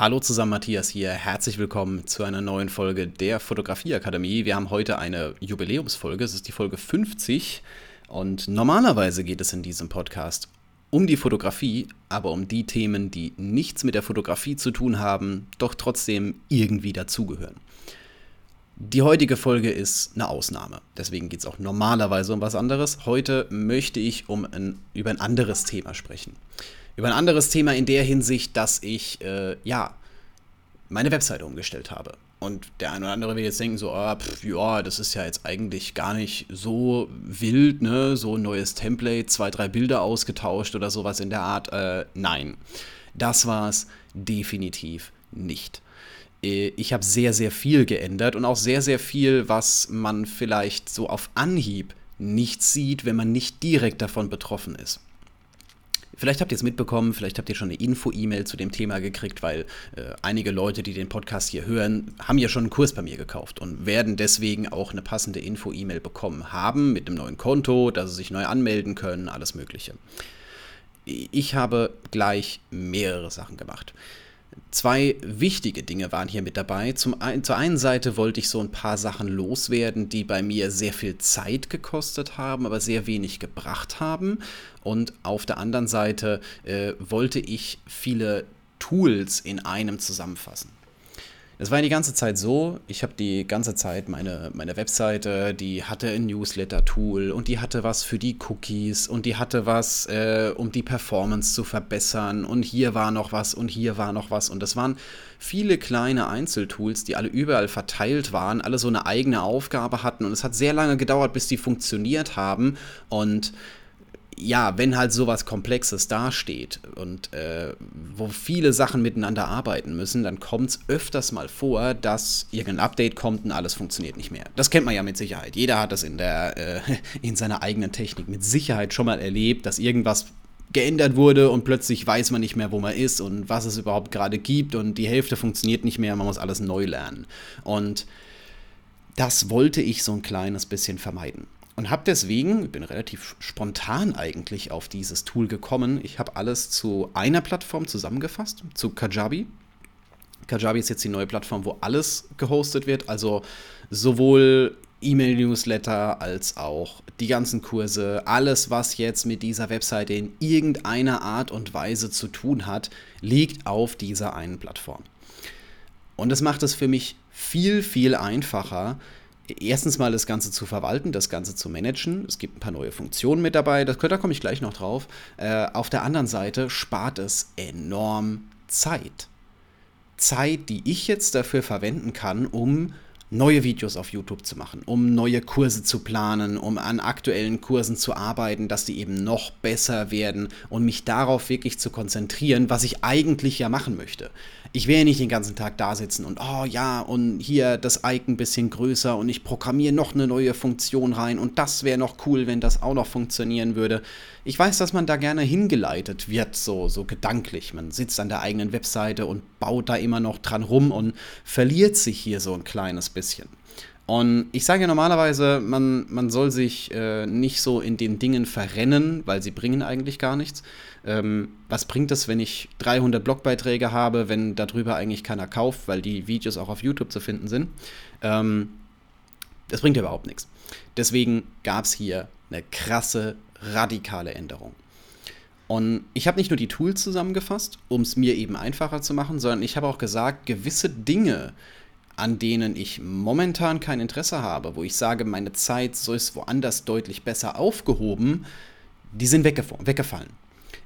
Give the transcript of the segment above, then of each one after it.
Hallo zusammen, Matthias hier. Herzlich willkommen zu einer neuen Folge der Fotografieakademie. Wir haben heute eine Jubiläumsfolge. Es ist die Folge 50. Und normalerweise geht es in diesem Podcast um die Fotografie, aber um die Themen, die nichts mit der Fotografie zu tun haben, doch trotzdem irgendwie dazugehören. Die heutige Folge ist eine Ausnahme. Deswegen geht es auch normalerweise um was anderes. Heute möchte ich um ein, über ein anderes Thema sprechen über ein anderes Thema in der Hinsicht, dass ich, äh, ja, meine Webseite umgestellt habe. Und der eine oder andere wird jetzt denken, so, ah, pff, ja, das ist ja jetzt eigentlich gar nicht so wild, ne? So ein neues Template, zwei, drei Bilder ausgetauscht oder sowas in der Art. Äh, nein, das war es definitiv nicht. Äh, ich habe sehr, sehr viel geändert und auch sehr, sehr viel, was man vielleicht so auf Anhieb nicht sieht, wenn man nicht direkt davon betroffen ist. Vielleicht habt ihr es mitbekommen, vielleicht habt ihr schon eine Info-E-Mail zu dem Thema gekriegt, weil äh, einige Leute, die den Podcast hier hören, haben ja schon einen Kurs bei mir gekauft und werden deswegen auch eine passende Info-E-Mail bekommen haben mit einem neuen Konto, dass sie sich neu anmelden können, alles Mögliche. Ich habe gleich mehrere Sachen gemacht. Zwei wichtige Dinge waren hier mit dabei. Zum ein, zur einen Seite wollte ich so ein paar Sachen loswerden, die bei mir sehr viel Zeit gekostet haben, aber sehr wenig gebracht haben. Und auf der anderen Seite äh, wollte ich viele Tools in einem zusammenfassen. Es war ja die ganze Zeit so, ich habe die ganze Zeit meine, meine Webseite, die hatte ein Newsletter-Tool und die hatte was für die Cookies und die hatte was, äh, um die Performance zu verbessern und hier war noch was und hier war noch was und das waren viele kleine Einzeltools, die alle überall verteilt waren, alle so eine eigene Aufgabe hatten und es hat sehr lange gedauert, bis die funktioniert haben und ja, wenn halt sowas Komplexes dasteht und äh, wo viele Sachen miteinander arbeiten müssen, dann kommt es öfters mal vor, dass irgendein Update kommt und alles funktioniert nicht mehr. Das kennt man ja mit Sicherheit. Jeder hat das in, der, äh, in seiner eigenen Technik mit Sicherheit schon mal erlebt, dass irgendwas geändert wurde und plötzlich weiß man nicht mehr, wo man ist und was es überhaupt gerade gibt und die Hälfte funktioniert nicht mehr, man muss alles neu lernen. Und das wollte ich so ein kleines bisschen vermeiden und habe deswegen, ich bin relativ spontan eigentlich auf dieses Tool gekommen. Ich habe alles zu einer Plattform zusammengefasst, zu Kajabi. Kajabi ist jetzt die neue Plattform, wo alles gehostet wird, also sowohl E-Mail-Newsletter als auch die ganzen Kurse, alles, was jetzt mit dieser Webseite in irgendeiner Art und Weise zu tun hat, liegt auf dieser einen Plattform. Und das macht es für mich viel, viel einfacher, erstens mal das Ganze zu verwalten, das Ganze zu managen. Es gibt ein paar neue Funktionen mit dabei, das, da komme ich gleich noch drauf. Äh, auf der anderen Seite spart es enorm Zeit. Zeit, die ich jetzt dafür verwenden kann, um neue Videos auf YouTube zu machen, um neue Kurse zu planen, um an aktuellen Kursen zu arbeiten, dass die eben noch besser werden und mich darauf wirklich zu konzentrieren, was ich eigentlich ja machen möchte ich ja nicht den ganzen Tag da sitzen und, oh ja, und hier das Icon ein bisschen größer und ich programmiere noch eine neue Funktion rein und das wäre noch cool, wenn das auch noch funktionieren würde. Ich weiß, dass man da gerne hingeleitet wird, so, so gedanklich. Man sitzt an der eigenen Webseite und baut da immer noch dran rum und verliert sich hier so ein kleines bisschen. Und ich sage ja normalerweise, man, man soll sich äh, nicht so in den Dingen verrennen, weil sie bringen eigentlich gar nichts. Ähm, was bringt es, wenn ich 300 Blogbeiträge habe, wenn darüber eigentlich keiner kauft, weil die Videos auch auf YouTube zu finden sind? Ähm, das bringt ja überhaupt nichts. Deswegen gab es hier eine krasse, radikale Änderung. Und ich habe nicht nur die Tools zusammengefasst, um es mir eben einfacher zu machen, sondern ich habe auch gesagt, gewisse Dinge, an denen ich momentan kein Interesse habe, wo ich sage, meine Zeit so ist woanders deutlich besser aufgehoben, die sind weggefallen.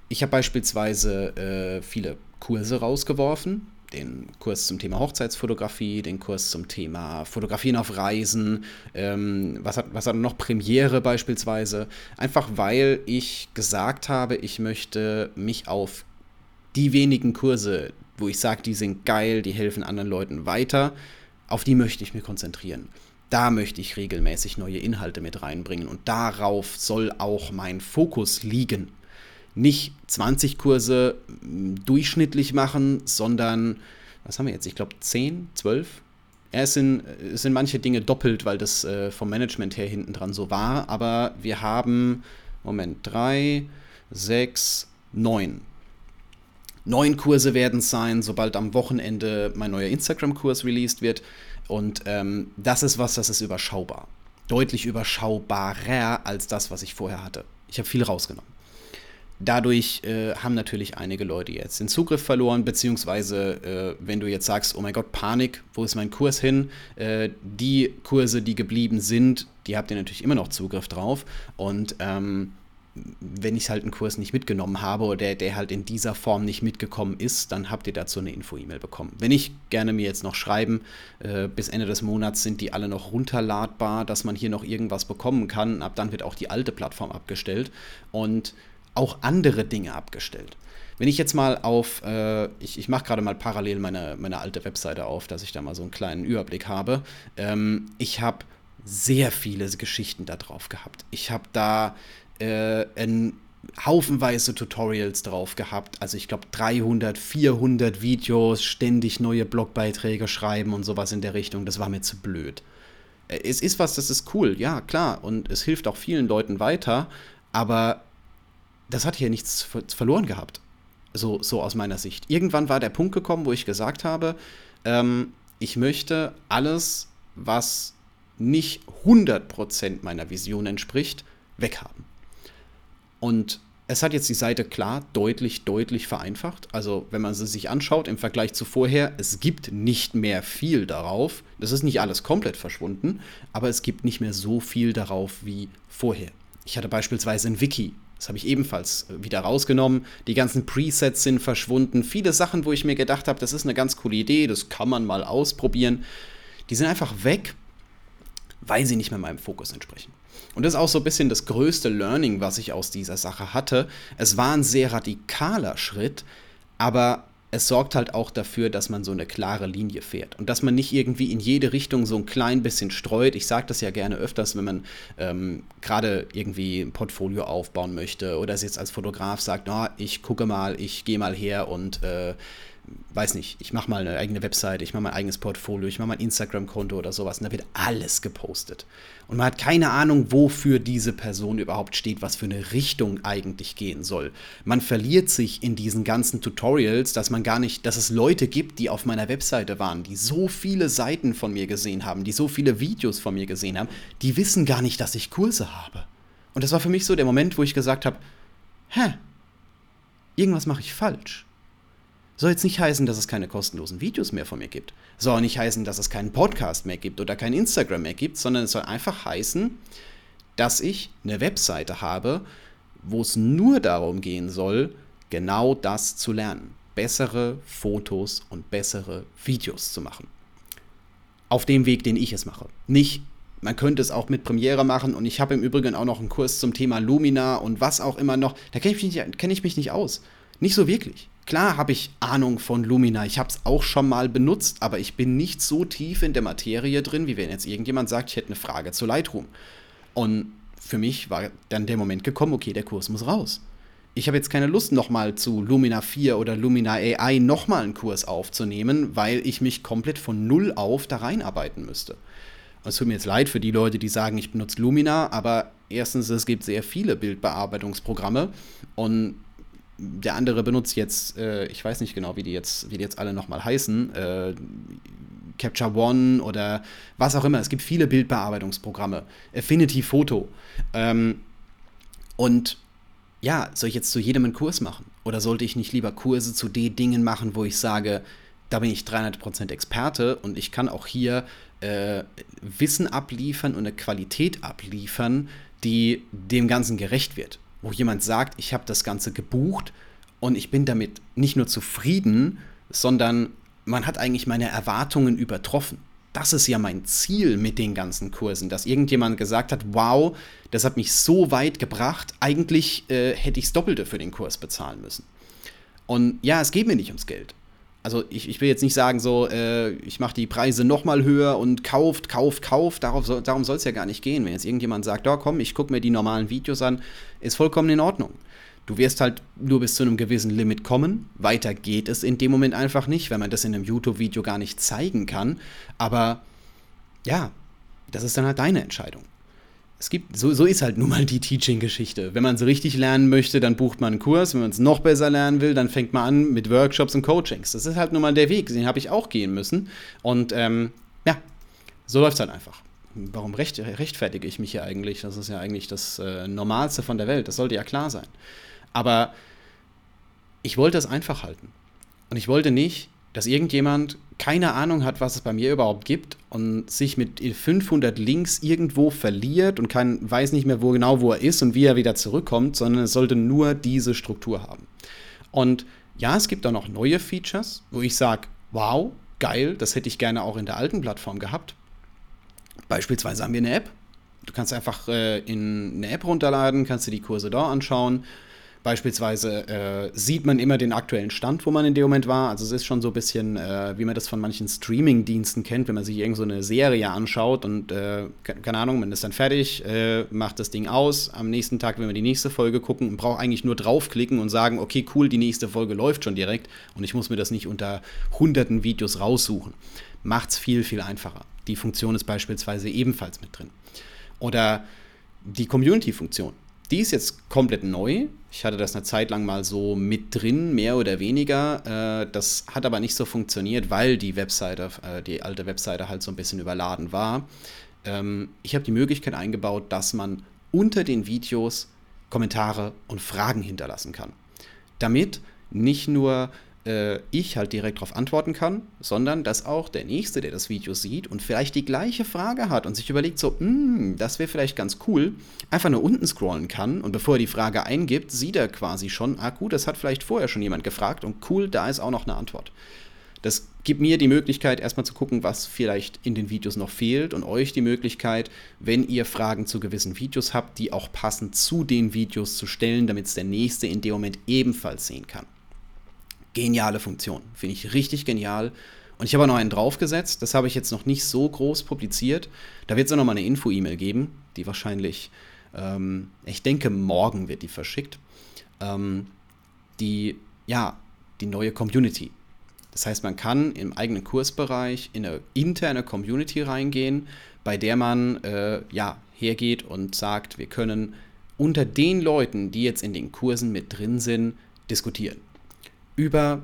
Ich habe beispielsweise äh, viele Kurse rausgeworfen. Den Kurs zum Thema Hochzeitsfotografie, den Kurs zum Thema Fotografieren auf Reisen, ähm, was, hat, was hat noch Premiere beispielsweise. Einfach weil ich gesagt habe, ich möchte mich auf die wenigen Kurse, wo ich sage, die sind geil, die helfen anderen Leuten weiter, auf die möchte ich mich konzentrieren. Da möchte ich regelmäßig neue Inhalte mit reinbringen und darauf soll auch mein Fokus liegen. Nicht 20 Kurse durchschnittlich machen, sondern, was haben wir jetzt? Ich glaube 10, 12? Ja, es sind, es sind manche Dinge doppelt, weil das äh, vom Management her hinten dran so war, aber wir haben, Moment, 3, 6, 9 Neun Kurse werden es sein, sobald am Wochenende mein neuer Instagram-Kurs released wird. Und ähm, das ist was, das ist überschaubar. Deutlich überschaubarer als das, was ich vorher hatte. Ich habe viel rausgenommen. Dadurch äh, haben natürlich einige Leute jetzt den Zugriff verloren, beziehungsweise äh, wenn du jetzt sagst, oh mein Gott, Panik, wo ist mein Kurs hin? Äh, die Kurse, die geblieben sind, die habt ihr natürlich immer noch Zugriff drauf. Und ähm, wenn ich halt einen Kurs nicht mitgenommen habe oder der, der halt in dieser Form nicht mitgekommen ist, dann habt ihr dazu eine Info-E-Mail bekommen. Wenn nicht, gerne mir jetzt noch schreiben. Äh, bis Ende des Monats sind die alle noch runterladbar, dass man hier noch irgendwas bekommen kann. Ab dann wird auch die alte Plattform abgestellt und auch andere Dinge abgestellt. Wenn ich jetzt mal auf, äh, ich, ich mache gerade mal parallel meine, meine alte Webseite auf, dass ich da mal so einen kleinen Überblick habe. Ähm, ich habe sehr viele Geschichten da drauf gehabt. Ich habe da äh, ein haufenweise Tutorials drauf gehabt. Also ich glaube 300, 400 Videos, ständig neue Blogbeiträge schreiben und sowas in der Richtung. Das war mir zu blöd. Äh, es ist was, das ist cool, ja klar. Und es hilft auch vielen Leuten weiter. Aber das hat hier nichts verloren gehabt. So, so aus meiner Sicht. Irgendwann war der Punkt gekommen, wo ich gesagt habe, ähm, ich möchte alles, was nicht 100% meiner Vision entspricht, weghaben. Und es hat jetzt die Seite klar deutlich, deutlich vereinfacht. Also wenn man sie sich anschaut im Vergleich zu vorher, es gibt nicht mehr viel darauf. Das ist nicht alles komplett verschwunden, aber es gibt nicht mehr so viel darauf wie vorher. Ich hatte beispielsweise ein Wiki. Das habe ich ebenfalls wieder rausgenommen. Die ganzen Presets sind verschwunden. Viele Sachen, wo ich mir gedacht habe, das ist eine ganz coole Idee, das kann man mal ausprobieren. Die sind einfach weg, weil sie nicht mehr meinem Fokus entsprechen. Und das ist auch so ein bisschen das größte Learning, was ich aus dieser Sache hatte. Es war ein sehr radikaler Schritt, aber es sorgt halt auch dafür, dass man so eine klare Linie fährt und dass man nicht irgendwie in jede Richtung so ein klein bisschen streut. Ich sage das ja gerne öfters, wenn man ähm, gerade irgendwie ein Portfolio aufbauen möchte oder es jetzt als Fotograf sagt, oh, ich gucke mal, ich gehe mal her und äh, weiß nicht, ich mache mal eine eigene Webseite, ich mache mein eigenes Portfolio, ich mache mein Instagram-Konto oder sowas und da wird alles gepostet. Und man hat keine Ahnung, wofür diese Person überhaupt steht, was für eine Richtung eigentlich gehen soll. Man verliert sich in diesen ganzen Tutorials, dass man gar nicht, dass es Leute gibt, die auf meiner Webseite waren, die so viele Seiten von mir gesehen haben, die so viele Videos von mir gesehen haben, die wissen gar nicht, dass ich Kurse habe. Und das war für mich so der Moment, wo ich gesagt habe, hä, irgendwas mache ich falsch. Soll jetzt nicht heißen, dass es keine kostenlosen Videos mehr von mir gibt. Soll auch nicht heißen, dass es keinen Podcast mehr gibt oder kein Instagram mehr gibt, sondern es soll einfach heißen, dass ich eine Webseite habe, wo es nur darum gehen soll, genau das zu lernen. Bessere Fotos und bessere Videos zu machen. Auf dem Weg, den ich es mache. Nicht, man könnte es auch mit Premiere machen und ich habe im Übrigen auch noch einen Kurs zum Thema Lumina und was auch immer noch. Da kenne ich, kenn ich mich nicht aus. Nicht so wirklich. Klar habe ich Ahnung von Lumina, ich habe es auch schon mal benutzt, aber ich bin nicht so tief in der Materie drin, wie wenn jetzt irgendjemand sagt, ich hätte eine Frage zu Lightroom. Und für mich war dann der Moment gekommen, okay, der Kurs muss raus. Ich habe jetzt keine Lust, nochmal zu Lumina 4 oder Lumina AI nochmal einen Kurs aufzunehmen, weil ich mich komplett von Null auf da reinarbeiten müsste. Es tut mir jetzt leid für die Leute, die sagen, ich benutze Lumina, aber erstens, es gibt sehr viele Bildbearbeitungsprogramme und der andere benutzt jetzt, äh, ich weiß nicht genau, wie die jetzt, wie die jetzt alle nochmal heißen, äh, Capture One oder was auch immer. Es gibt viele Bildbearbeitungsprogramme, Affinity Photo. Ähm, und ja, soll ich jetzt zu jedem einen Kurs machen? Oder sollte ich nicht lieber Kurse zu den Dingen machen, wo ich sage, da bin ich 300% Experte und ich kann auch hier äh, Wissen abliefern und eine Qualität abliefern, die dem Ganzen gerecht wird wo jemand sagt, ich habe das Ganze gebucht und ich bin damit nicht nur zufrieden, sondern man hat eigentlich meine Erwartungen übertroffen. Das ist ja mein Ziel mit den ganzen Kursen, dass irgendjemand gesagt hat, wow, das hat mich so weit gebracht, eigentlich äh, hätte ich das Doppelte für den Kurs bezahlen müssen. Und ja, es geht mir nicht ums Geld also ich, ich will jetzt nicht sagen, so, äh, ich mache die Preise nochmal höher und kauft, kauft, kauft. Darauf so, darum soll es ja gar nicht gehen. Wenn jetzt irgendjemand sagt, oh komm, ich gucke mir die normalen Videos an, ist vollkommen in Ordnung. Du wirst halt nur bis zu einem gewissen Limit kommen. Weiter geht es in dem Moment einfach nicht, wenn man das in einem YouTube-Video gar nicht zeigen kann. Aber ja, das ist dann halt deine Entscheidung. Es gibt, so, so ist halt nun mal die Teaching-Geschichte. Wenn man es richtig lernen möchte, dann bucht man einen Kurs. Wenn man es noch besser lernen will, dann fängt man an mit Workshops und Coachings. Das ist halt nun mal der Weg, den habe ich auch gehen müssen. Und ähm, ja, so läuft es halt einfach. Warum recht, rechtfertige ich mich hier eigentlich? Das ist ja eigentlich das äh, Normalste von der Welt. Das sollte ja klar sein. Aber ich wollte es einfach halten. Und ich wollte nicht, dass irgendjemand keine Ahnung hat, was es bei mir überhaupt gibt und sich mit 500 Links irgendwo verliert und kein, weiß nicht mehr wo genau, wo er ist und wie er wieder zurückkommt, sondern es sollte nur diese Struktur haben. Und ja, es gibt auch noch neue Features, wo ich sage, wow, geil, das hätte ich gerne auch in der alten Plattform gehabt. Beispielsweise haben wir eine App. Du kannst einfach äh, in eine App runterladen, kannst dir die Kurse da anschauen Beispielsweise äh, sieht man immer den aktuellen Stand, wo man in dem Moment war. Also es ist schon so ein bisschen, äh, wie man das von manchen Streaming-Diensten kennt, wenn man sich irgend so eine Serie anschaut und äh, keine Ahnung, man ist dann fertig, äh, macht das Ding aus. Am nächsten Tag will man die nächste Folge gucken und braucht eigentlich nur draufklicken und sagen, okay, cool, die nächste Folge läuft schon direkt und ich muss mir das nicht unter hunderten Videos raussuchen. Macht es viel, viel einfacher. Die Funktion ist beispielsweise ebenfalls mit drin. Oder die Community-Funktion die ist jetzt komplett neu. Ich hatte das eine Zeit lang mal so mit drin, mehr oder weniger. Äh, das hat aber nicht so funktioniert, weil die Webseite, äh, die alte Webseite halt so ein bisschen überladen war. Ähm, ich habe die Möglichkeit eingebaut, dass man unter den Videos Kommentare und Fragen hinterlassen kann. Damit nicht nur äh, ich halt direkt darauf antworten kann, sondern dass auch der Nächste, der das Video sieht und vielleicht die gleiche Frage hat und sich überlegt, so, hm, das wäre vielleicht ganz cool, einfach nur unten scrollen kann und bevor er die Frage eingibt, sieht er quasi schon, ah gut, das hat vielleicht vorher schon jemand gefragt und cool, da ist auch noch eine Antwort. Das gibt mir die Möglichkeit, erstmal zu gucken, was vielleicht in den Videos noch fehlt und euch die Möglichkeit, wenn ihr Fragen zu gewissen Videos habt, die auch passend zu den Videos zu stellen, damit es der Nächste in dem Moment ebenfalls sehen kann geniale Funktion. Finde ich richtig genial. Und ich habe noch einen draufgesetzt. Das habe ich jetzt noch nicht so groß publiziert. Da wird es auch noch mal eine Info-E-Mail geben, die wahrscheinlich, ähm, ich denke, morgen wird die verschickt. Ähm, die, ja, die neue Community. Das heißt, man kann im eigenen Kursbereich in eine interne Community reingehen, bei der man äh, ja, hergeht und sagt, wir können unter den Leuten, die jetzt in den Kursen mit drin sind, diskutieren über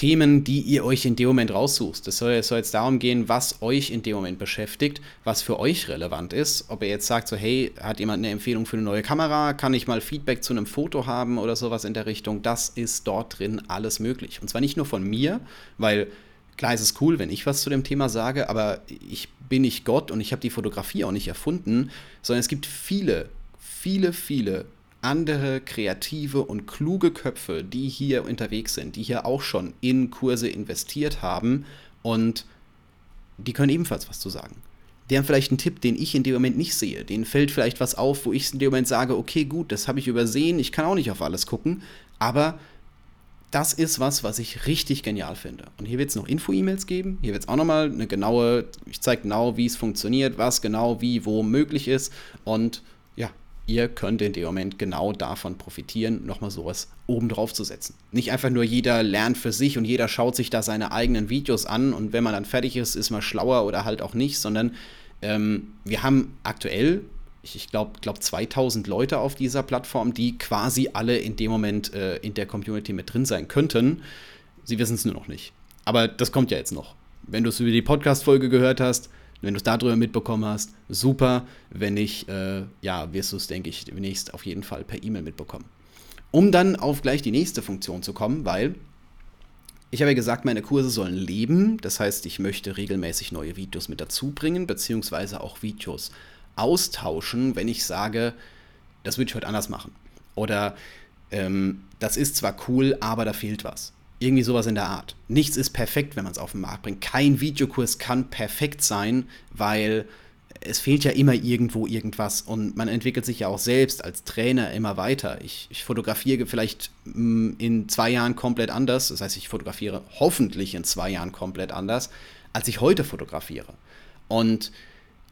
Themen, die ihr euch in dem Moment raussucht. Es soll, soll, jetzt darum gehen, was euch in dem Moment beschäftigt, was für euch relevant ist. Ob ihr jetzt sagt, so, hey, hat jemand eine Empfehlung für eine neue Kamera? Kann ich mal Feedback zu einem Foto haben oder sowas in der Richtung? Das ist dort drin alles möglich. Und zwar nicht nur von mir, weil klar ist es cool, wenn ich was zu dem Thema sage, aber ich bin nicht Gott und ich habe die Fotografie auch nicht erfunden, sondern es gibt viele, viele, viele andere kreative und kluge Köpfe, die hier unterwegs sind, die hier auch schon in Kurse investiert haben und die können ebenfalls was zu sagen. Die haben vielleicht einen Tipp, den ich in dem Moment nicht sehe. Denen fällt vielleicht was auf, wo ich in dem Moment sage, okay, gut, das habe ich übersehen, ich kann auch nicht auf alles gucken, aber das ist was, was ich richtig genial finde. Und hier wird es noch Info-E-Mails geben. Hier wird es auch nochmal eine genaue, ich zeige genau, wie es funktioniert, was genau, wie, wo möglich ist. Und ihr könnt in dem Moment genau davon profitieren, nochmal sowas oben drauf zu setzen. Nicht einfach nur jeder lernt für sich und jeder schaut sich da seine eigenen Videos an und wenn man dann fertig ist, ist man schlauer oder halt auch nicht, sondern ähm, wir haben aktuell, ich, ich glaube, glaub 2000 Leute auf dieser Plattform, die quasi alle in dem Moment äh, in der Community mit drin sein könnten. Sie wissen es nur noch nicht. Aber das kommt ja jetzt noch. Wenn du es über die Podcast-Folge gehört hast, wenn du es darüber mitbekommen hast, super. Wenn nicht, äh, ja, wirst du es, denke ich, demnächst auf jeden Fall per E-Mail mitbekommen. Um dann auf gleich die nächste Funktion zu kommen, weil ich habe ja gesagt, meine Kurse sollen leben. Das heißt, ich möchte regelmäßig neue Videos mit dazu bringen, beziehungsweise auch Videos austauschen, wenn ich sage, das würde ich heute anders machen. Oder ähm, das ist zwar cool, aber da fehlt was. Irgendwie sowas in der Art. Nichts ist perfekt, wenn man es auf den Markt bringt. Kein Videokurs kann perfekt sein, weil es fehlt ja immer irgendwo irgendwas und man entwickelt sich ja auch selbst als Trainer immer weiter. Ich, ich fotografiere vielleicht mm, in zwei Jahren komplett anders. Das heißt, ich fotografiere hoffentlich in zwei Jahren komplett anders, als ich heute fotografiere. Und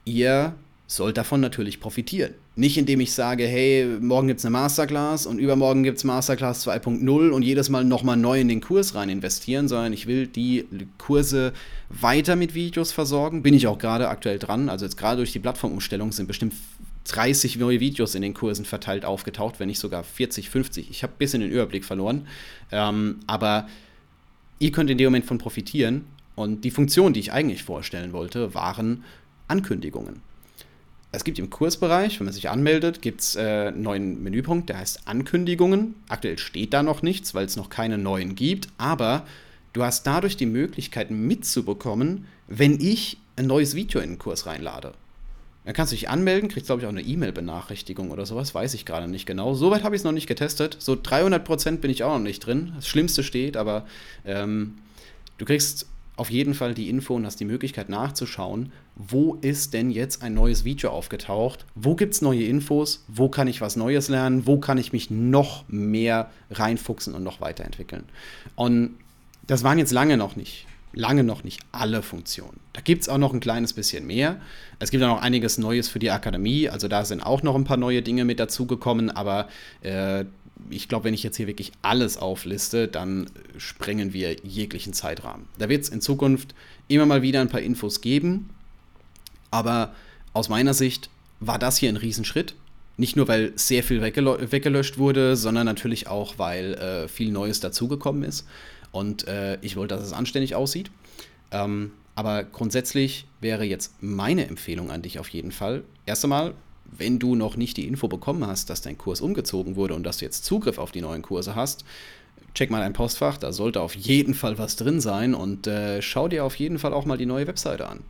ihr sollt davon natürlich profitieren. Nicht indem ich sage, hey, morgen gibt es eine Masterclass und übermorgen gibt es Masterclass 2.0 und jedes Mal nochmal neu in den Kurs rein investieren, sondern ich will die Kurse weiter mit Videos versorgen. Bin ich auch gerade aktuell dran. Also jetzt gerade durch die Plattformumstellung sind bestimmt 30 neue Videos in den Kursen verteilt aufgetaucht, wenn nicht sogar 40, 50. Ich habe ein bisschen den Überblick verloren. Ähm, aber ihr könnt in dem Moment von profitieren. Und die Funktion, die ich eigentlich vorstellen wollte, waren Ankündigungen. Es gibt im Kursbereich, wenn man sich anmeldet, gibt es äh, einen neuen Menüpunkt, der heißt Ankündigungen. Aktuell steht da noch nichts, weil es noch keine neuen gibt, aber du hast dadurch die Möglichkeit mitzubekommen, wenn ich ein neues Video in den Kurs reinlade. Dann kannst du dich anmelden, kriegst, glaube ich, auch eine E-Mail-Benachrichtigung oder sowas, weiß ich gerade nicht genau. Soweit habe ich es noch nicht getestet. So 300% bin ich auch noch nicht drin. Das Schlimmste steht, aber ähm, du kriegst auf jeden Fall die Info und hast die Möglichkeit nachzuschauen, wo ist denn jetzt ein neues Video aufgetaucht, wo gibt es neue Infos, wo kann ich was Neues lernen, wo kann ich mich noch mehr reinfuchsen und noch weiterentwickeln. Und das waren jetzt lange noch nicht, lange noch nicht alle Funktionen. Da gibt es auch noch ein kleines bisschen mehr. Es gibt auch noch einiges Neues für die Akademie, also da sind auch noch ein paar neue Dinge mit dazugekommen, aber äh, ich glaube, wenn ich jetzt hier wirklich alles aufliste, dann sprengen wir jeglichen Zeitrahmen. Da wird es in Zukunft immer mal wieder ein paar Infos geben, aber aus meiner Sicht war das hier ein Riesenschritt. Nicht nur, weil sehr viel weggelöscht wurde, sondern natürlich auch, weil äh, viel Neues dazugekommen ist. Und äh, ich wollte, dass es anständig aussieht. Ähm, aber grundsätzlich wäre jetzt meine Empfehlung an dich auf jeden Fall, erst einmal wenn du noch nicht die Info bekommen hast, dass dein Kurs umgezogen wurde und dass du jetzt Zugriff auf die neuen Kurse hast, check mal dein Postfach, da sollte auf jeden Fall was drin sein und äh, schau dir auf jeden Fall auch mal die neue Webseite an.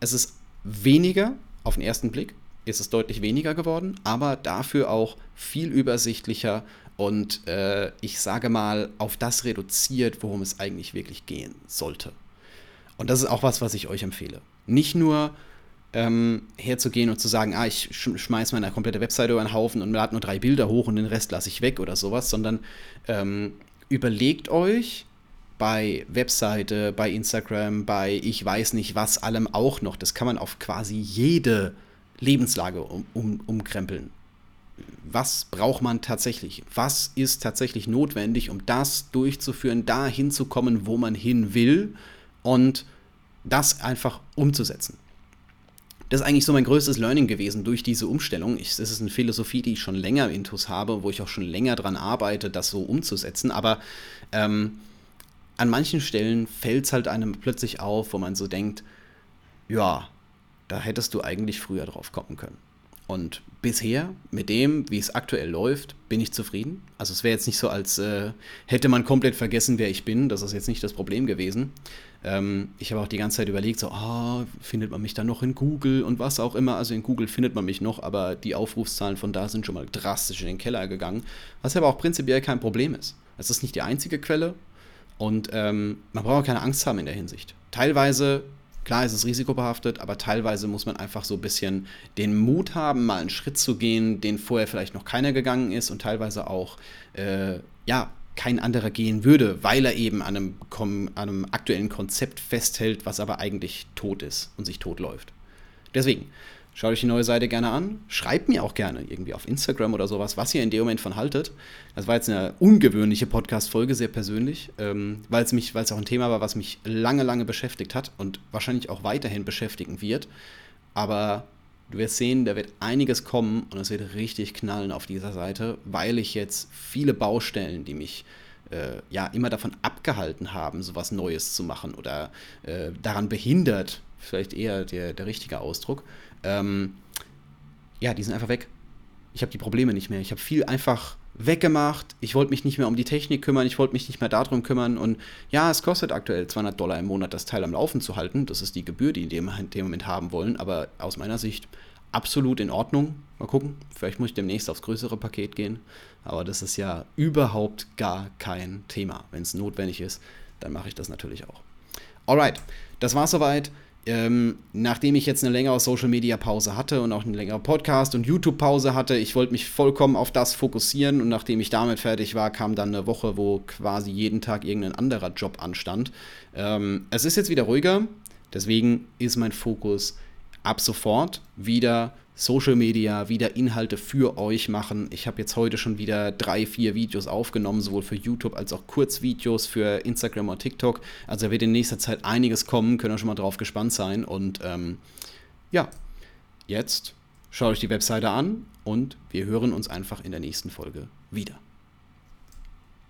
Es ist weniger, auf den ersten Blick ist es deutlich weniger geworden, aber dafür auch viel übersichtlicher und äh, ich sage mal auf das reduziert, worum es eigentlich wirklich gehen sollte. Und das ist auch was, was ich euch empfehle. Nicht nur ähm, herzugehen und zu sagen, ah, ich schmeiß meine komplette Webseite über den Haufen und lade nur drei Bilder hoch und den Rest lasse ich weg oder sowas, sondern ähm, überlegt euch bei Webseite, bei Instagram, bei ich weiß nicht was allem auch noch, das kann man auf quasi jede Lebenslage um, um, umkrempeln. Was braucht man tatsächlich? Was ist tatsächlich notwendig, um das durchzuführen, da hinzukommen, wo man hin will und das einfach umzusetzen? das ist eigentlich so mein größtes Learning gewesen durch diese Umstellung. Ich, das ist eine Philosophie, die ich schon länger intus habe, wo ich auch schon länger dran arbeite, das so umzusetzen. Aber ähm, an manchen Stellen fällt es halt einem plötzlich auf, wo man so denkt, ja, da hättest du eigentlich früher drauf kommen können. Und bisher, mit dem, wie es aktuell läuft, bin ich zufrieden. Also es wäre jetzt nicht so, als äh, hätte man komplett vergessen, wer ich bin. Das ist jetzt nicht das Problem gewesen. Ähm, ich habe auch die ganze Zeit überlegt, so, ah, findet man mich dann noch in Google und was auch immer. Also in Google findet man mich noch, aber die Aufrufszahlen von da sind schon mal drastisch in den Keller gegangen. Was aber auch prinzipiell kein Problem ist. Es ist nicht die einzige Quelle und ähm, man braucht keine Angst haben in der Hinsicht. Teilweise Klar ist es risikobehaftet, aber teilweise muss man einfach so ein bisschen den Mut haben, mal einen Schritt zu gehen, den vorher vielleicht noch keiner gegangen ist und teilweise auch, äh, ja, kein anderer gehen würde, weil er eben an einem, an einem aktuellen Konzept festhält, was aber eigentlich tot ist und sich tot läuft. Deswegen, Schaut euch die neue Seite gerne an. Schreibt mir auch gerne irgendwie auf Instagram oder sowas, was ihr in dem Moment von haltet. Das war jetzt eine ungewöhnliche Podcast-Folge, sehr persönlich, ähm, weil es auch ein Thema war, was mich lange, lange beschäftigt hat und wahrscheinlich auch weiterhin beschäftigen wird. Aber du wirst sehen, da wird einiges kommen und es wird richtig knallen auf dieser Seite, weil ich jetzt viele Baustellen, die mich äh, ja immer davon abgehalten haben, sowas Neues zu machen oder äh, daran behindert, vielleicht eher der, der richtige Ausdruck, ähm, ja, die sind einfach weg. Ich habe die Probleme nicht mehr. Ich habe viel einfach weggemacht. Ich wollte mich nicht mehr um die Technik kümmern. Ich wollte mich nicht mehr darum kümmern. Und ja, es kostet aktuell 200 Dollar im Monat, das Teil am Laufen zu halten. Das ist die Gebühr, die die in dem Moment haben wollen. Aber aus meiner Sicht absolut in Ordnung. Mal gucken. Vielleicht muss ich demnächst aufs größere Paket gehen. Aber das ist ja überhaupt gar kein Thema. Wenn es notwendig ist, dann mache ich das natürlich auch. Alright, das war soweit. Ähm, nachdem ich jetzt eine längere Social Media Pause hatte und auch eine längere Podcast und YouTube Pause hatte, ich wollte mich vollkommen auf das fokussieren und nachdem ich damit fertig war, kam dann eine Woche, wo quasi jeden Tag irgendein anderer Job anstand. Ähm, es ist jetzt wieder ruhiger, deswegen ist mein Fokus ab sofort wieder Social Media, wieder Inhalte für euch machen. Ich habe jetzt heute schon wieder drei, vier Videos aufgenommen, sowohl für YouTube als auch Kurzvideos für Instagram und TikTok. Also da wird in nächster Zeit einiges kommen, könnt ihr schon mal drauf gespannt sein. Und ähm, ja, jetzt Schaut euch die Webseite an und wir hören uns einfach in der nächsten Folge wieder.